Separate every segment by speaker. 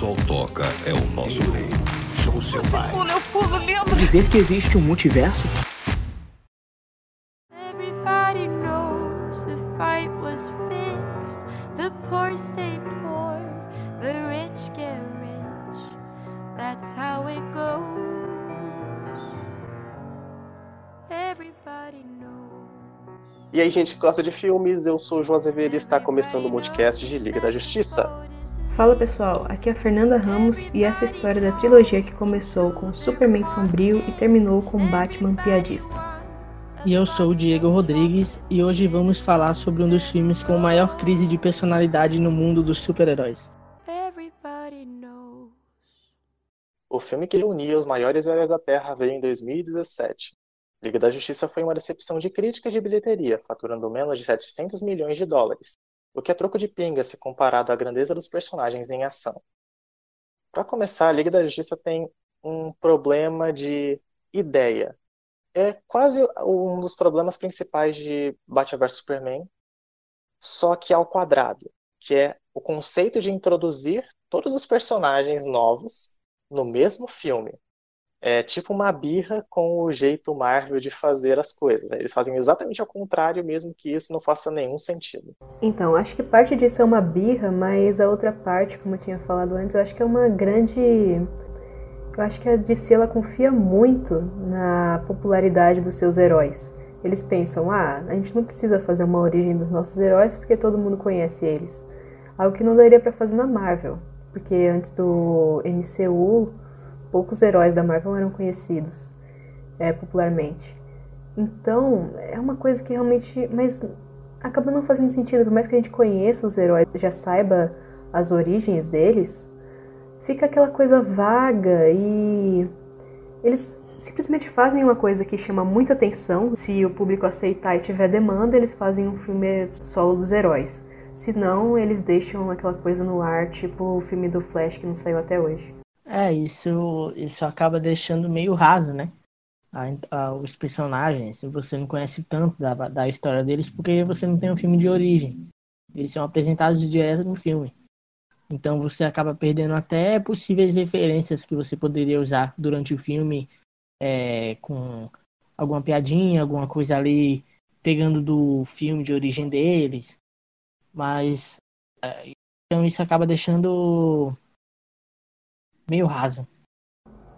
Speaker 1: só toca é o nosso rei. Show seu pai.
Speaker 2: Pula, eu pulo, lembra?
Speaker 3: Dizer que existe um multiverso?
Speaker 4: Everybody knows the fight was fixed. The poor stay poor, the rich get rich. That's how it goes. Everybody knows.
Speaker 5: E aí, gente que gosta de filmes, eu sou o João Azevedo e está começando o podcast de Liga da Justiça.
Speaker 6: Fala pessoal, aqui é a Fernanda Ramos e essa é a história da trilogia que começou com Superman sombrio e terminou com Batman piadista.
Speaker 7: E eu sou o Diego Rodrigues e hoje vamos falar sobre um dos filmes com maior crise de personalidade no mundo dos super-heróis.
Speaker 5: O filme que reunia os maiores heróis da Terra veio em 2017. Liga da Justiça foi uma decepção de crítica e de bilheteria, faturando menos de 700 milhões de dólares, o que é troco de pinga se comparado à grandeza dos personagens em ação. Para começar, a Liga da Justiça tem um problema de ideia. É quase um dos problemas principais de Batman vs Superman, só que ao quadrado, que é o conceito de introduzir todos os personagens novos no mesmo filme. É tipo uma birra com o jeito Marvel de fazer as coisas. né? Eles fazem exatamente ao contrário, mesmo que isso não faça nenhum sentido.
Speaker 6: Então, acho que parte disso é uma birra, mas a outra parte, como eu tinha falado antes, eu acho que é uma grande. Eu acho que a DC ela confia muito na popularidade dos seus heróis. Eles pensam, ah, a gente não precisa fazer uma origem dos nossos heróis porque todo mundo conhece eles. Algo que não daria pra fazer na Marvel, porque antes do MCU poucos heróis da Marvel eram conhecidos é, popularmente. Então, é uma coisa que realmente. Mas acaba não fazendo sentido, por mais que a gente conheça os heróis, já saiba as origens deles, fica aquela coisa vaga e. Eles simplesmente fazem uma coisa que chama muita atenção. Se o público aceitar e tiver demanda, eles fazem um filme solo dos heróis. Se não, eles deixam aquela coisa no ar, tipo o filme do Flash que não saiu até hoje.
Speaker 7: É, isso, isso acaba deixando meio raso, né? A- a- os personagens, você não conhece tanto da, da história deles porque você não tem um filme de origem. Eles são apresentados direto no filme. Então você acaba perdendo até possíveis referências que você poderia usar durante o filme é, com alguma piadinha, alguma coisa ali pegando do filme de origem deles. Mas é, então isso acaba deixando meio raso.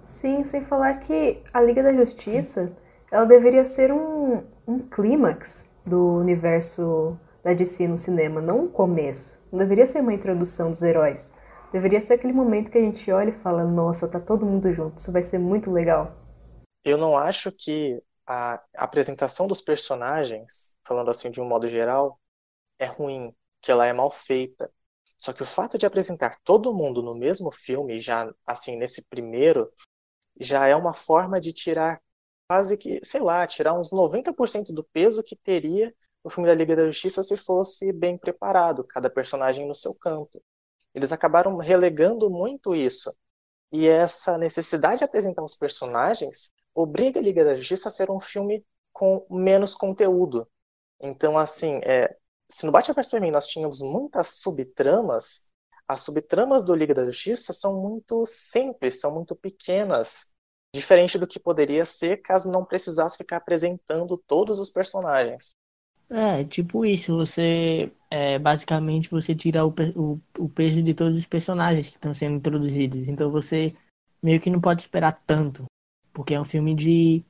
Speaker 6: Sim, sem falar que a Liga da Justiça, ela deveria ser um, um clímax do universo da DC no cinema, não um começo. Não deveria ser uma introdução dos heróis. Deveria ser aquele momento que a gente olha e fala, nossa, tá todo mundo junto, isso vai ser muito legal.
Speaker 5: Eu não acho que a apresentação dos personagens, falando assim de um modo geral, é ruim, que ela é mal feita. Só que o fato de apresentar todo mundo no mesmo filme, já assim, nesse primeiro, já é uma forma de tirar quase que, sei lá, tirar uns 90% do peso que teria o filme da Liga da Justiça se fosse bem preparado, cada personagem no seu canto. Eles acabaram relegando muito isso. E essa necessidade de apresentar os personagens obriga a Liga da Justiça a ser um filme com menos conteúdo. Então, assim, é, se no Batman vs Superman nós tínhamos muitas subtramas, as subtramas do Liga da Justiça são muito simples, são muito pequenas, diferente do que poderia ser caso não precisasse ficar apresentando todos os personagens.
Speaker 7: É, tipo isso, você é, basicamente você tira o, o, o peso de todos os personagens que estão sendo introduzidos. Então você meio que não pode esperar tanto, porque é um filme de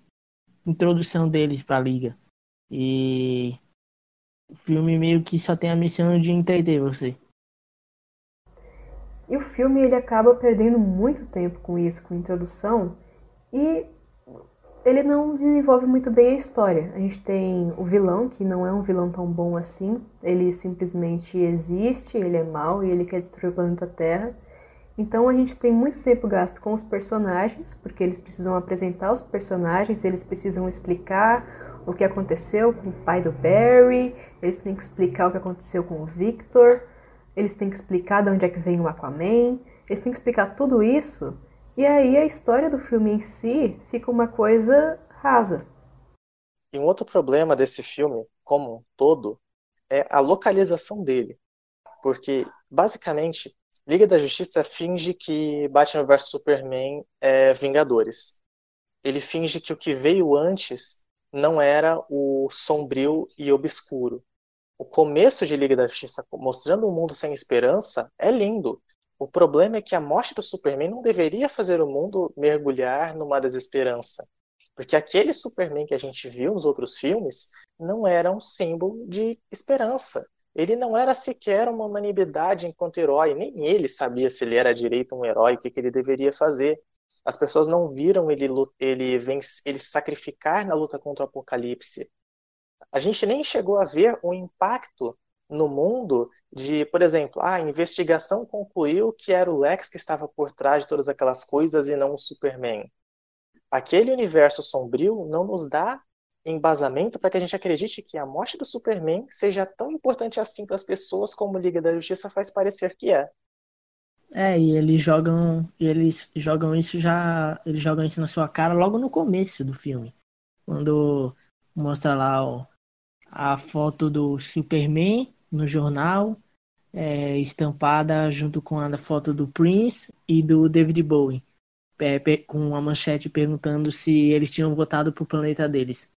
Speaker 7: introdução deles pra liga. E o filme meio que só tem a missão de entreter você.
Speaker 6: E o filme ele acaba perdendo muito tempo com isso, com introdução, e ele não desenvolve muito bem a história. A gente tem o vilão, que não é um vilão tão bom assim, ele simplesmente existe, ele é mau e ele quer destruir o planeta Terra. Então a gente tem muito tempo gasto com os personagens, porque eles precisam apresentar os personagens, eles precisam explicar o que aconteceu com o pai do Barry, eles têm que explicar o que aconteceu com o Victor, eles têm que explicar de onde é que vem o Aquaman, eles têm que explicar tudo isso, e aí a história do filme em si fica uma coisa rasa.
Speaker 5: E um outro problema desse filme, como um todo, é a localização dele. Porque, basicamente, Liga da Justiça finge que Batman vs Superman é Vingadores. Ele finge que o que veio antes não era o sombrio e obscuro. O começo de Liga da Justiça mostrando um mundo sem esperança é lindo. O problema é que a morte do Superman não deveria fazer o mundo mergulhar numa desesperança. Porque aquele Superman que a gente viu nos outros filmes não era um símbolo de esperança. Ele não era sequer uma unanimidade enquanto herói, nem ele sabia se ele era direito um herói, o que, que ele deveria fazer. As pessoas não viram ele, ele, vence, ele sacrificar na luta contra o apocalipse. A gente nem chegou a ver o impacto no mundo de, por exemplo, ah, a investigação concluiu que era o Lex que estava por trás de todas aquelas coisas e não o Superman. Aquele universo sombrio não nos dá embasamento para que a gente acredite que a morte do Superman seja tão importante assim para as pessoas como Liga da Justiça faz parecer que é.
Speaker 7: É, e eles jogam, eles jogam isso já, eles jogam isso na sua cara logo no começo do filme. Quando mostra lá ó, a foto do Superman no jornal, é, estampada junto com a foto do Prince e do David Bowie, é, com uma manchete perguntando se eles tinham votado pro planeta deles.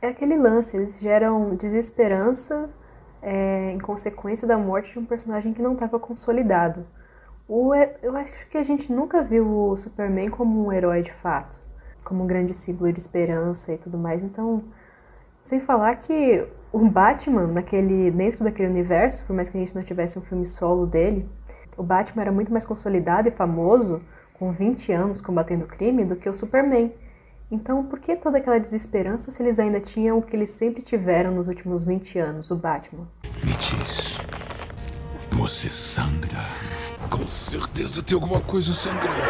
Speaker 6: É aquele lance, eles geram desesperança é, em consequência da morte de um personagem que não estava consolidado. O, eu acho que a gente nunca viu o Superman como um herói de fato, como um grande símbolo de esperança e tudo mais. Então, sem falar que o Batman, naquele, dentro daquele universo, por mais que a gente não tivesse um filme solo dele, o Batman era muito mais consolidado e famoso, com 20 anos combatendo o crime, do que o Superman. Então, por que toda aquela desesperança se eles ainda tinham o que eles sempre tiveram nos últimos 20 anos, o Batman?
Speaker 1: Diz. Você sangra. Com certeza tem alguma coisa sangrando.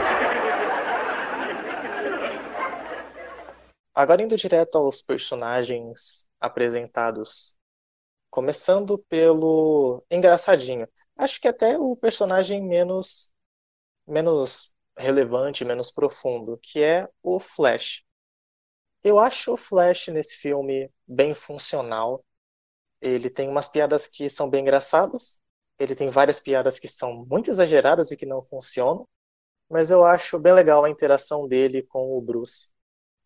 Speaker 5: Agora indo direto aos personagens apresentados. Começando pelo engraçadinho. Acho que até o personagem menos menos relevante, menos profundo, que é o Flash. Eu acho o Flash nesse filme bem funcional. Ele tem umas piadas que são bem engraçadas, ele tem várias piadas que são muito exageradas e que não funcionam, mas eu acho bem legal a interação dele com o Bruce.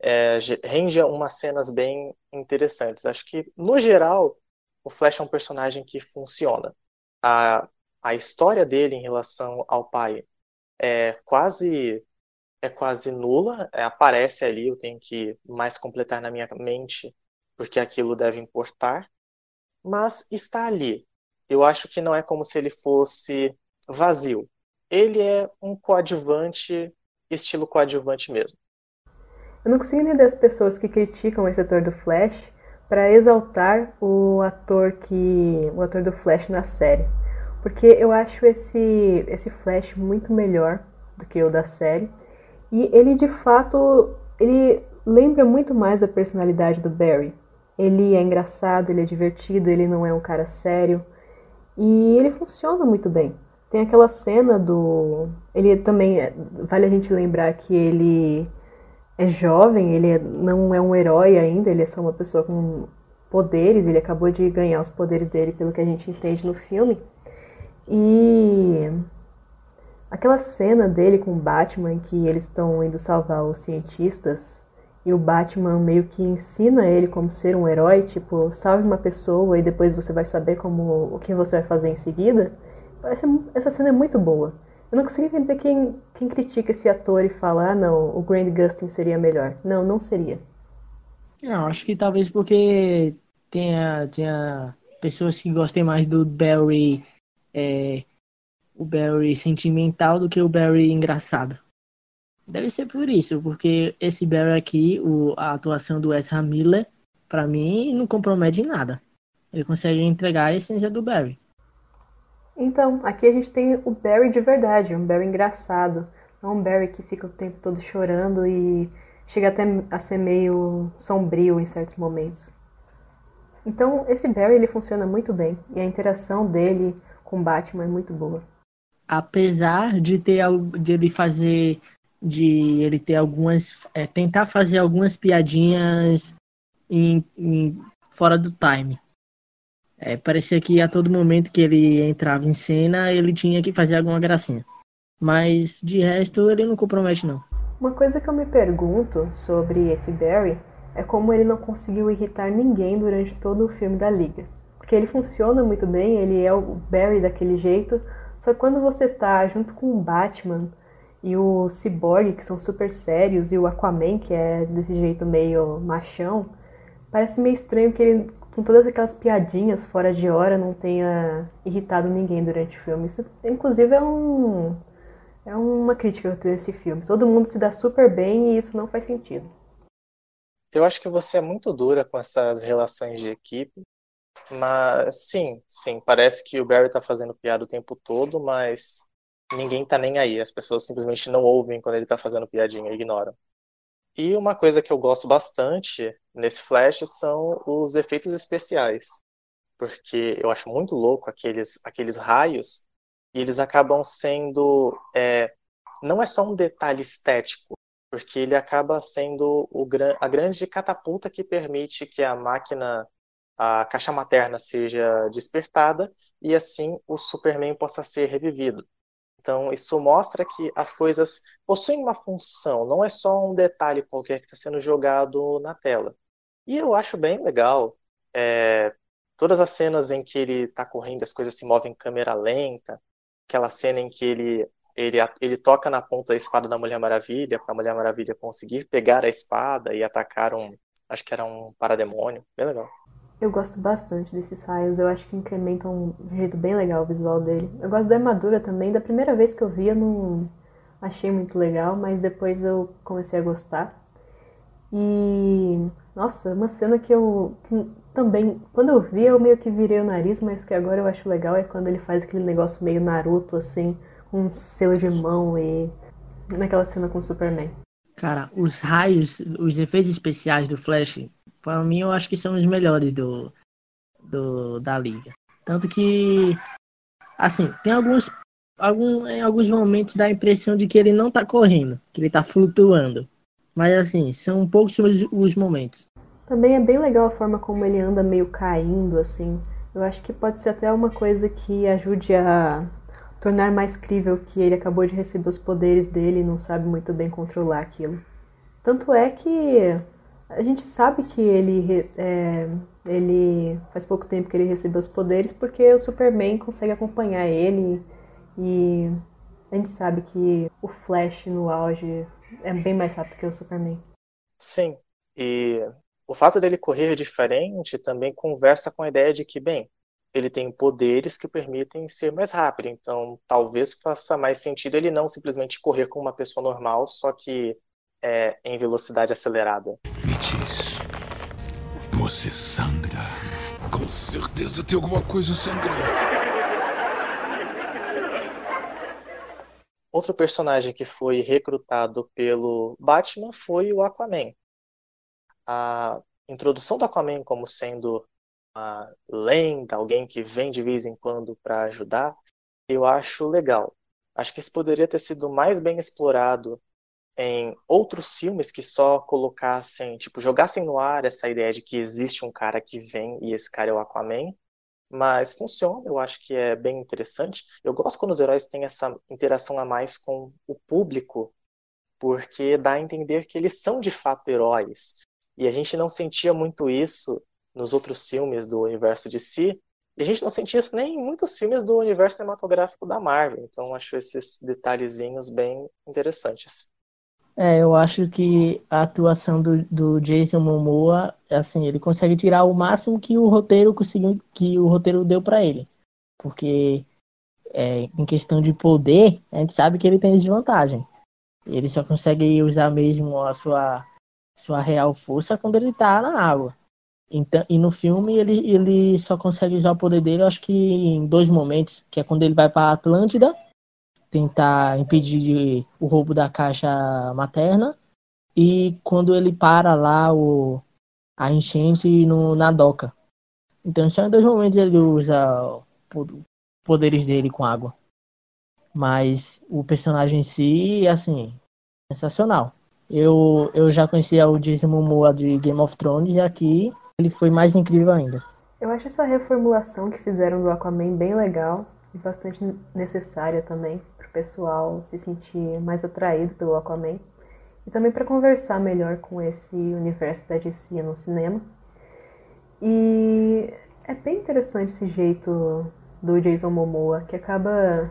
Speaker 5: É, rende umas cenas bem interessantes. Acho que, no geral, o Flash é um personagem que funciona. A, a história dele em relação ao pai é quase é quase nula, é, aparece ali, eu tenho que mais completar na minha mente, porque aquilo deve importar, mas está ali. Eu acho que não é como se ele fosse vazio. Ele é um coadjuvante, estilo coadjuvante mesmo.
Speaker 6: Eu não consigo entender as pessoas que criticam esse ator do Flash para exaltar o ator que o ator do Flash na série, porque eu acho esse esse Flash muito melhor do que o da série e ele de fato, ele lembra muito mais a personalidade do Barry. Ele é engraçado, ele é divertido, ele não é um cara sério e ele funciona muito bem. Tem aquela cena do, ele também é, vale a gente lembrar que ele é jovem, ele é, não é um herói ainda, ele é só uma pessoa com poderes, ele acabou de ganhar os poderes dele pelo que a gente entende no filme. E Aquela cena dele com o Batman que eles estão indo salvar os cientistas e o Batman meio que ensina ele como ser um herói, tipo, salve uma pessoa e depois você vai saber como o que você vai fazer em seguida. Essa, essa cena é muito boa. Eu não consigo entender quem, quem critica esse ator e fala, ah, não, o Grant Gustin seria melhor. Não, não seria.
Speaker 7: Não, acho que talvez porque tenha, tenha pessoas que gostem mais do Barry é, o Barry sentimental do que o Barry engraçado. Deve ser por isso, porque esse Barry aqui, o, a atuação do Ezra Miller, para mim, não compromete em nada. Ele consegue entregar a essência do Barry.
Speaker 6: Então, aqui a gente tem o Barry de verdade, um Barry engraçado. Não um Barry que fica o tempo todo chorando e chega até a ser meio sombrio em certos momentos. Então, esse Barry ele funciona muito bem e a interação dele com Batman é muito boa
Speaker 7: apesar de ter de ele fazer de ele ter algumas é, tentar fazer algumas piadinhas em, em, fora do time É, parecia que a todo momento que ele entrava em cena, ele tinha que fazer alguma gracinha. Mas de resto, ele não compromete, não.
Speaker 6: Uma coisa que eu me pergunto sobre esse Barry é como ele não conseguiu irritar ninguém durante todo o filme da Liga. Porque ele funciona muito bem, ele é o Barry daquele jeito, só que quando você tá junto com o Batman e o Cyborg, que são super sérios, e o Aquaman, que é desse jeito meio machão, parece meio estranho que ele, com todas aquelas piadinhas fora de hora, não tenha irritado ninguém durante o filme. Isso, inclusive, é um. É uma crítica que eu tenho desse filme. Todo mundo se dá super bem e isso não faz sentido.
Speaker 5: Eu acho que você é muito dura com essas relações de equipe. Mas sim, sim, parece que o Barry tá fazendo piada o tempo todo, mas ninguém tá nem aí. As pessoas simplesmente não ouvem quando ele tá fazendo piadinha, ignoram. E uma coisa que eu gosto bastante nesse Flash são os efeitos especiais. Porque eu acho muito louco aqueles, aqueles raios, e eles acabam sendo. É, não é só um detalhe estético, porque ele acaba sendo o, a grande catapulta que permite que a máquina a caixa materna seja despertada e assim o Superman possa ser revivido. Então, isso mostra que as coisas possuem uma função, não é só um detalhe qualquer que está sendo jogado na tela. E eu acho bem legal é, todas as cenas em que ele está correndo, as coisas se movem em câmera lenta, aquela cena em que ele, ele, ele toca na ponta da espada da Mulher Maravilha, para a Mulher Maravilha conseguir pegar a espada e atacar um, acho que era um parademônio, bem legal.
Speaker 6: Eu gosto bastante desses raios, eu acho que incrementam um jeito bem legal o visual dele. Eu gosto da armadura também, da primeira vez que eu vi eu não achei muito legal, mas depois eu comecei a gostar. E nossa, uma cena que eu que também, quando eu vi, eu meio que virei o nariz, mas que agora eu acho legal é quando ele faz aquele negócio meio Naruto assim, um selo de mão e naquela cena com o Superman.
Speaker 7: Cara, os raios, os efeitos especiais do Flash para mim, eu acho que são os melhores do, do da liga. Tanto que, assim, tem alguns, algum, em alguns momentos dá a impressão de que ele não tá correndo, que ele tá flutuando. Mas, assim, são poucos os, os momentos.
Speaker 6: Também é bem legal a forma como ele anda meio caindo, assim. Eu acho que pode ser até uma coisa que ajude a tornar mais crível que ele acabou de receber os poderes dele e não sabe muito bem controlar aquilo. Tanto é que a gente sabe que ele, é, ele faz pouco tempo que ele recebeu os poderes porque o Superman consegue acompanhar ele e a gente sabe que o Flash no auge é bem mais rápido que o Superman.
Speaker 5: Sim, e o fato dele correr diferente também conversa com a ideia de que, bem, ele tem poderes que permitem ser mais rápido, então talvez faça mais sentido ele não simplesmente correr como uma pessoa normal, só que é, em velocidade acelerada.
Speaker 1: Me diz, você sangra? Com certeza tem alguma coisa sangrando.
Speaker 5: Outro personagem que foi recrutado pelo Batman foi o Aquaman. A introdução do Aquaman como sendo uma lenda, alguém que vem de vez em quando para ajudar, eu acho legal. Acho que isso poderia ter sido mais bem explorado em outros filmes que só colocassem, tipo, jogassem no ar essa ideia de que existe um cara que vem e esse cara é o Aquaman, mas funciona, eu acho que é bem interessante. Eu gosto quando os heróis têm essa interação a mais com o público, porque dá a entender que eles são de fato heróis. E a gente não sentia muito isso nos outros filmes do universo de si, e a gente não sentia isso nem em muitos filmes do universo cinematográfico da Marvel. Então acho esses detalhezinhos bem interessantes.
Speaker 7: É, eu acho que a atuação do, do Jason Momoa, assim, ele consegue tirar o máximo que o roteiro conseguiu, que o roteiro deu para ele. Porque é, em questão de poder, a gente sabe que ele tem desvantagem. Ele só consegue usar mesmo a sua, sua real força quando ele tá na água. Então, e no filme ele, ele só consegue usar o poder dele, acho que em dois momentos, que é quando ele vai para Atlântida tentar impedir o roubo da caixa materna e quando ele para lá o, a enchente no, na doca. Então só em dois momentos ele usa poderes dele com água. Mas o personagem em si, assim, sensacional. Eu, eu já conhecia o Jason Momoa de Game of Thrones e aqui ele foi mais incrível ainda.
Speaker 6: Eu acho essa reformulação que fizeram do Aquaman bem legal e bastante necessária também pessoal se sentir mais atraído pelo Aquaman e também para conversar melhor com esse universo da DC no cinema. E é bem interessante esse jeito do Jason Momoa, que acaba.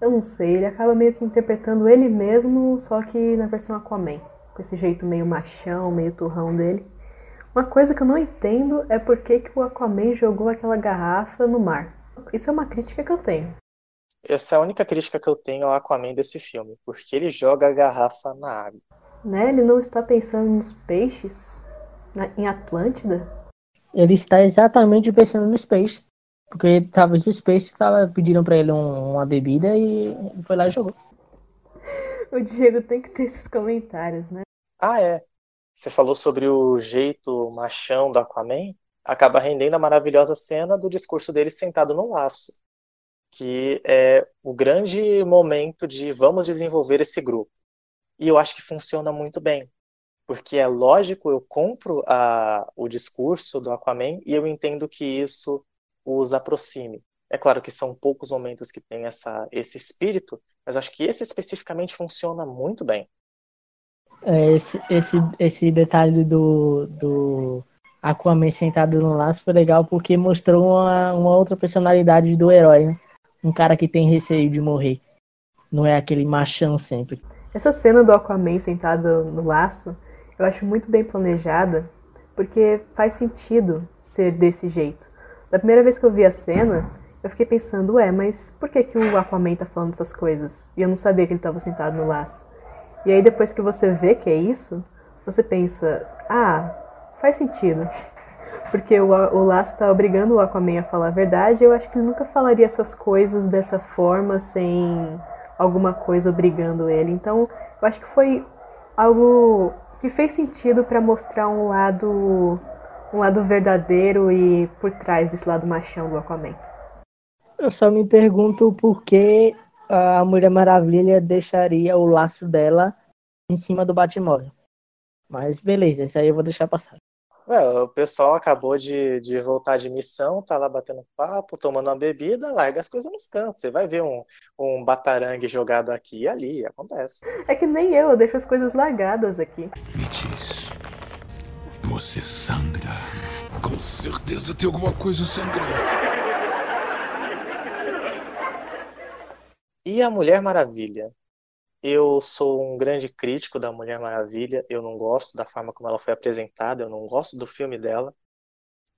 Speaker 6: Eu não sei, ele acaba meio que interpretando ele mesmo, só que na versão Aquaman, com esse jeito meio machão, meio turrão dele. Uma coisa que eu não entendo é por que, que o Aquaman jogou aquela garrafa no mar. Isso é uma crítica que eu tenho.
Speaker 5: Essa é a única crítica que eu tenho ao Aquaman desse filme, porque ele joga a garrafa na água.
Speaker 6: Né? Ele não está pensando nos peixes? Na, em Atlântida?
Speaker 7: Ele está exatamente pensando nos peixes. Porque talvez os peixes tava, pediram para ele um, uma bebida e foi lá e jogou.
Speaker 6: O Diego tem que ter esses comentários, né?
Speaker 5: Ah, é. Você falou sobre o jeito machão do Aquaman. Acaba rendendo a maravilhosa cena do discurso dele sentado no laço que é o grande momento de vamos desenvolver esse grupo. E eu acho que funciona muito bem, porque é lógico, eu compro a, o discurso do Aquaman e eu entendo que isso os aproxime. É claro que são poucos momentos que tem essa, esse espírito, mas acho que esse especificamente funciona muito bem.
Speaker 7: É, esse, esse, esse detalhe do, do Aquaman sentado no laço foi legal porque mostrou uma, uma outra personalidade do herói, né? Um cara que tem receio de morrer. Não é aquele machão sempre.
Speaker 6: Essa cena do Aquaman sentado no laço, eu acho muito bem planejada, porque faz sentido ser desse jeito. Da primeira vez que eu vi a cena, eu fiquei pensando, ué, mas por que, que o Aquaman tá falando essas coisas? E eu não sabia que ele estava sentado no laço. E aí depois que você vê que é isso, você pensa, ah, faz sentido. Porque o, o Laço tá obrigando o Aquaman a falar a verdade. Eu acho que ele nunca falaria essas coisas dessa forma sem alguma coisa obrigando ele. Então, eu acho que foi algo que fez sentido para mostrar um lado um lado verdadeiro e por trás desse lado machão do Aquaman.
Speaker 7: Eu só me pergunto por que a Mulher Maravilha deixaria o laço dela em cima do Batmóvel. Mas beleza, isso aí eu vou deixar passar.
Speaker 5: Ué, o pessoal acabou de, de voltar de missão, tá lá batendo papo, tomando uma bebida, larga as coisas nos cantos. Você vai ver um, um batarangue jogado aqui e ali, acontece.
Speaker 6: É que nem eu, eu deixo as coisas largadas aqui.
Speaker 1: Me diz, você sangra? Com certeza tem alguma coisa sangrando.
Speaker 5: E a Mulher Maravilha? Eu sou um grande crítico da Mulher Maravilha. Eu não gosto da forma como ela foi apresentada, eu não gosto do filme dela.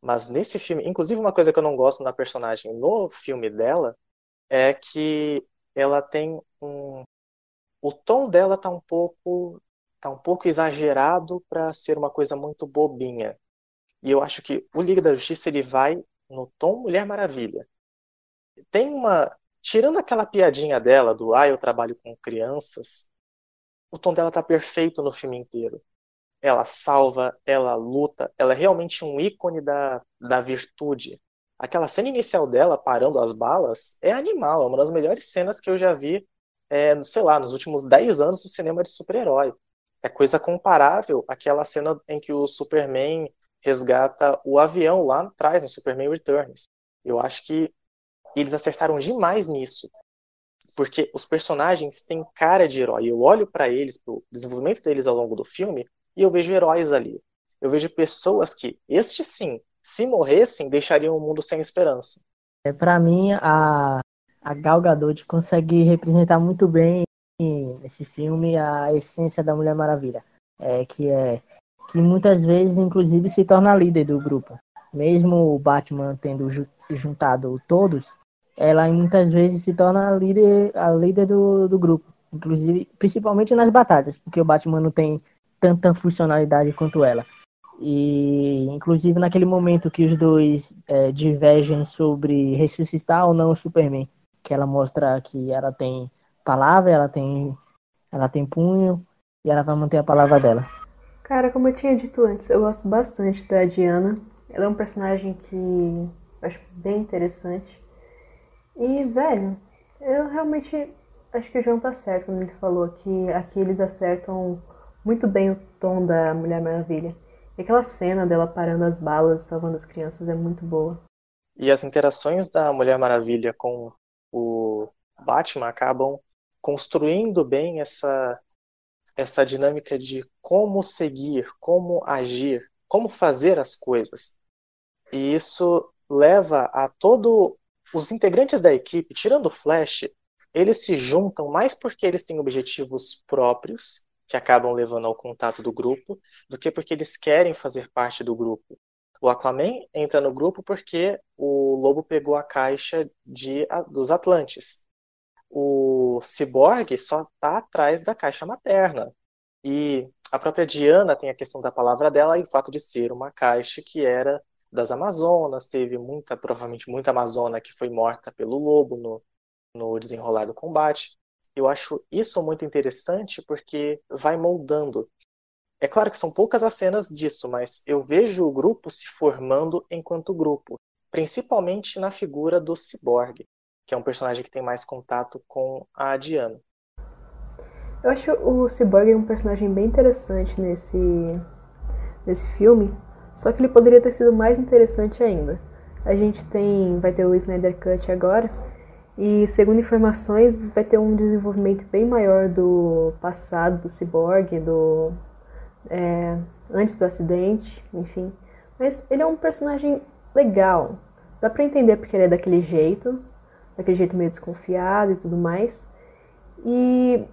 Speaker 5: Mas nesse filme, inclusive uma coisa que eu não gosto na personagem no filme dela é que ela tem um o tom dela tá um pouco tá um pouco exagerado para ser uma coisa muito bobinha. E eu acho que o Liga da Justiça ele vai no tom Mulher Maravilha. Tem uma tirando aquela piadinha dela do ah, eu trabalho com crianças, o tom dela tá perfeito no filme inteiro. Ela salva, ela luta, ela é realmente um ícone da, da virtude. Aquela cena inicial dela parando as balas é animal, é uma das melhores cenas que eu já vi, é, sei lá, nos últimos 10 anos do cinema de super-herói. É coisa comparável àquela cena em que o Superman resgata o avião lá atrás, no Superman Returns. Eu acho que e eles acertaram demais nisso. Porque os personagens têm cara de herói. Eu olho para eles, pro desenvolvimento deles ao longo do filme, e eu vejo heróis ali. Eu vejo pessoas que, este sim, se morressem, deixariam o mundo sem esperança.
Speaker 7: É, para mim, a, a Gal Gadot consegue representar muito bem nesse filme a essência da Mulher Maravilha. É, que é que muitas vezes, inclusive, se torna líder do grupo. Mesmo o Batman tendo juntado todos, ela muitas vezes se torna a líder, a líder do, do grupo. Inclusive, principalmente nas batalhas, porque o Batman não tem tanta funcionalidade quanto ela. E, inclusive, naquele momento que os dois é, divergem sobre ressuscitar ou não o Superman, que ela mostra que ela tem palavra, ela tem, ela tem punho e ela vai manter a palavra dela.
Speaker 6: Cara, como eu tinha dito antes, eu gosto bastante da Diana. Ela é um personagem que eu acho bem interessante. E, velho, eu realmente acho que o João tá certo quando ele falou que aqui eles acertam muito bem o tom da Mulher Maravilha. E aquela cena dela parando as balas, salvando as crianças é muito boa.
Speaker 5: E as interações da Mulher Maravilha com o Batman acabam construindo bem essa essa dinâmica de como seguir, como agir, como fazer as coisas. E isso leva a todo os integrantes da equipe, tirando o Flash, eles se juntam mais porque eles têm objetivos próprios, que acabam levando ao contato do grupo, do que porque eles querem fazer parte do grupo. O Aquaman entra no grupo porque o Lobo pegou a caixa de, dos Atlantes. O Cyborg só está atrás da caixa materna. E a própria Diana tem a questão da palavra dela e o fato de ser uma caixa que era das Amazonas, teve muita, provavelmente muita Amazona que foi morta pelo lobo no, no desenrolar do combate. Eu acho isso muito interessante porque vai moldando. É claro que são poucas as cenas disso, mas eu vejo o grupo se formando enquanto grupo, principalmente na figura do Cyborg, que é um personagem que tem mais contato com a Diana.
Speaker 6: Eu acho o Cyborg um personagem bem interessante nesse, nesse filme, só que ele poderia ter sido mais interessante ainda. A gente tem, vai ter o Snyder Cut agora, e segundo informações vai ter um desenvolvimento bem maior do passado do Cyborg, do é, antes do acidente, enfim. Mas ele é um personagem legal. Dá pra entender porque ele é daquele jeito, daquele jeito meio desconfiado e tudo mais. E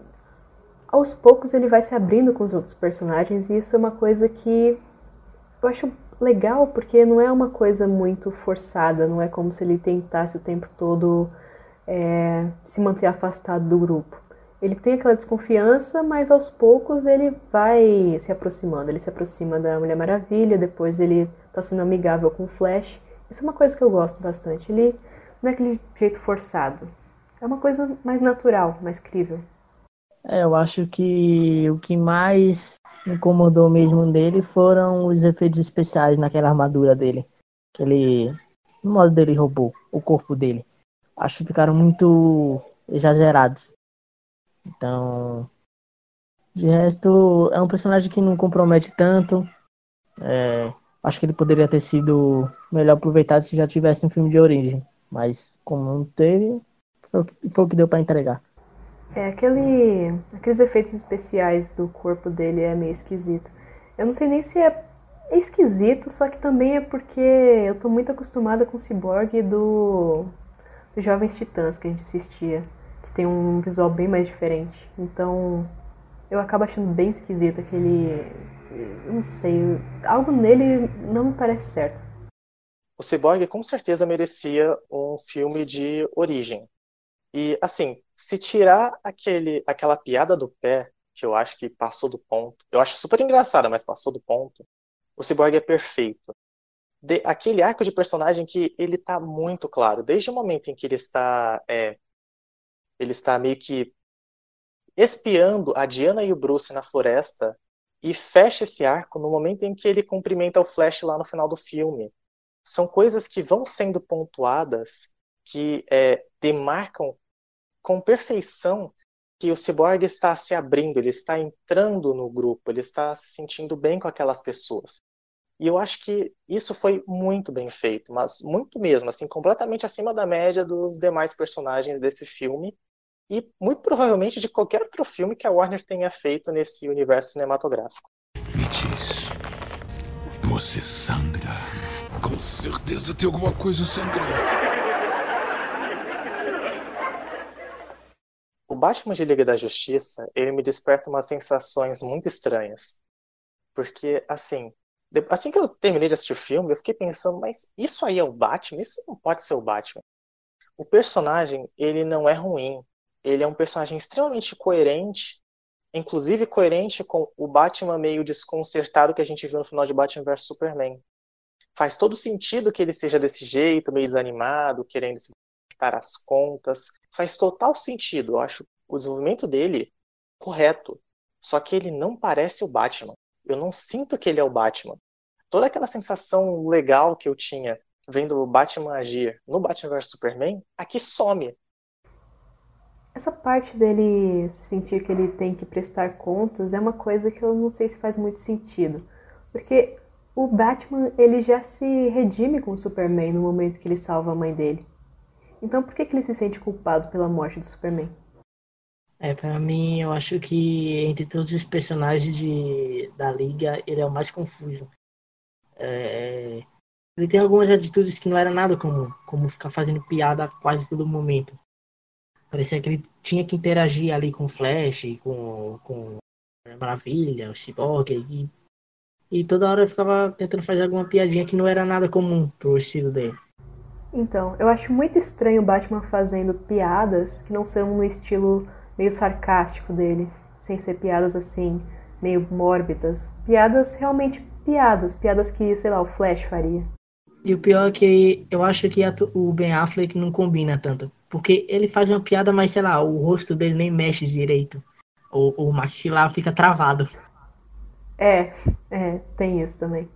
Speaker 6: aos poucos ele vai se abrindo com os outros personagens, e isso é uma coisa que eu acho legal, porque não é uma coisa muito forçada, não é como se ele tentasse o tempo todo é, se manter afastado do grupo. Ele tem aquela desconfiança, mas aos poucos ele vai se aproximando. Ele se aproxima da Mulher Maravilha, depois ele está sendo amigável com o Flash. Isso é uma coisa que eu gosto bastante. Ele não é aquele jeito forçado. É uma coisa mais natural, mais crível.
Speaker 7: É, eu acho que o que mais incomodou mesmo dele foram os efeitos especiais naquela armadura dele. Aquele. Modo dele roubou o corpo dele. Acho que ficaram muito exagerados. Então. De resto, é um personagem que não compromete tanto. É, acho que ele poderia ter sido melhor aproveitado se já tivesse um filme de origem. Mas como não teve, foi, foi o que deu para entregar.
Speaker 6: É, aquele, aqueles efeitos especiais do corpo dele é meio esquisito. Eu não sei nem se é, esquisito, só que também é porque eu tô muito acostumada com o Cyborg do, do Jovens Titãs que a gente assistia, que tem um visual bem mais diferente. Então eu acabo achando bem esquisito aquele. Não sei, algo nele não me parece certo.
Speaker 5: O Cyborg com certeza merecia um filme de origem. E assim, se tirar aquele, aquela piada do pé, que eu acho que passou do ponto, eu acho super engraçada, mas passou do ponto, o Cyborg é perfeito. De, aquele arco de personagem que ele tá muito claro, desde o momento em que ele está é, ele está meio que espiando a Diana e o Bruce na floresta e fecha esse arco no momento em que ele cumprimenta o Flash lá no final do filme. São coisas que vão sendo pontuadas que é, demarcam com perfeição que o Cyborg está se abrindo, ele está entrando no grupo, ele está se sentindo bem com aquelas pessoas. E eu acho que isso foi muito bem feito, mas muito mesmo, assim, completamente acima da média dos demais personagens desse filme e muito provavelmente de qualquer outro filme que a Warner tenha feito nesse universo cinematográfico.
Speaker 1: Me diz, você sangra? Com certeza tem alguma coisa sangrando.
Speaker 5: O Batman de Liga da Justiça, ele me desperta umas sensações muito estranhas. Porque, assim, assim que eu terminei de assistir o filme, eu fiquei pensando, mas isso aí é o Batman? Isso não pode ser o Batman. O personagem, ele não é ruim. Ele é um personagem extremamente coerente, inclusive coerente com o Batman meio desconcertado que a gente viu no final de Batman vs Superman. Faz todo sentido que ele esteja desse jeito, meio desanimado, querendo se as contas. Faz total sentido. Eu acho o desenvolvimento dele correto. Só que ele não parece o Batman. Eu não sinto que ele é o Batman. Toda aquela sensação legal que eu tinha vendo o Batman agir no Batman vs Superman, aqui some.
Speaker 6: Essa parte dele sentir que ele tem que prestar contas é uma coisa que eu não sei se faz muito sentido. Porque o Batman ele já se redime com o Superman no momento que ele salva a mãe dele. Então por que, que ele se sente culpado pela morte do Superman?
Speaker 7: É, para mim, eu acho que entre todos os personagens de, da Liga, ele é o mais confuso. É, ele tem algumas atitudes que não era nada comum, como ficar fazendo piada quase todo momento. Parecia que ele tinha que interagir ali com o Flash, com, com Maravilha, o Cyborg, e, e toda hora ficava tentando fazer alguma piadinha que não era nada comum pro estilo dele.
Speaker 6: Então, eu acho muito estranho o Batman fazendo piadas que não são no estilo meio sarcástico dele, sem ser piadas assim, meio mórbidas. Piadas realmente piadas, piadas que, sei lá, o Flash faria.
Speaker 7: E o pior é que eu acho que o Ben Affleck não combina tanto. Porque ele faz uma piada, mas sei lá, o rosto dele nem mexe direito. O, o maxilar fica travado.
Speaker 6: É, é, tem isso também.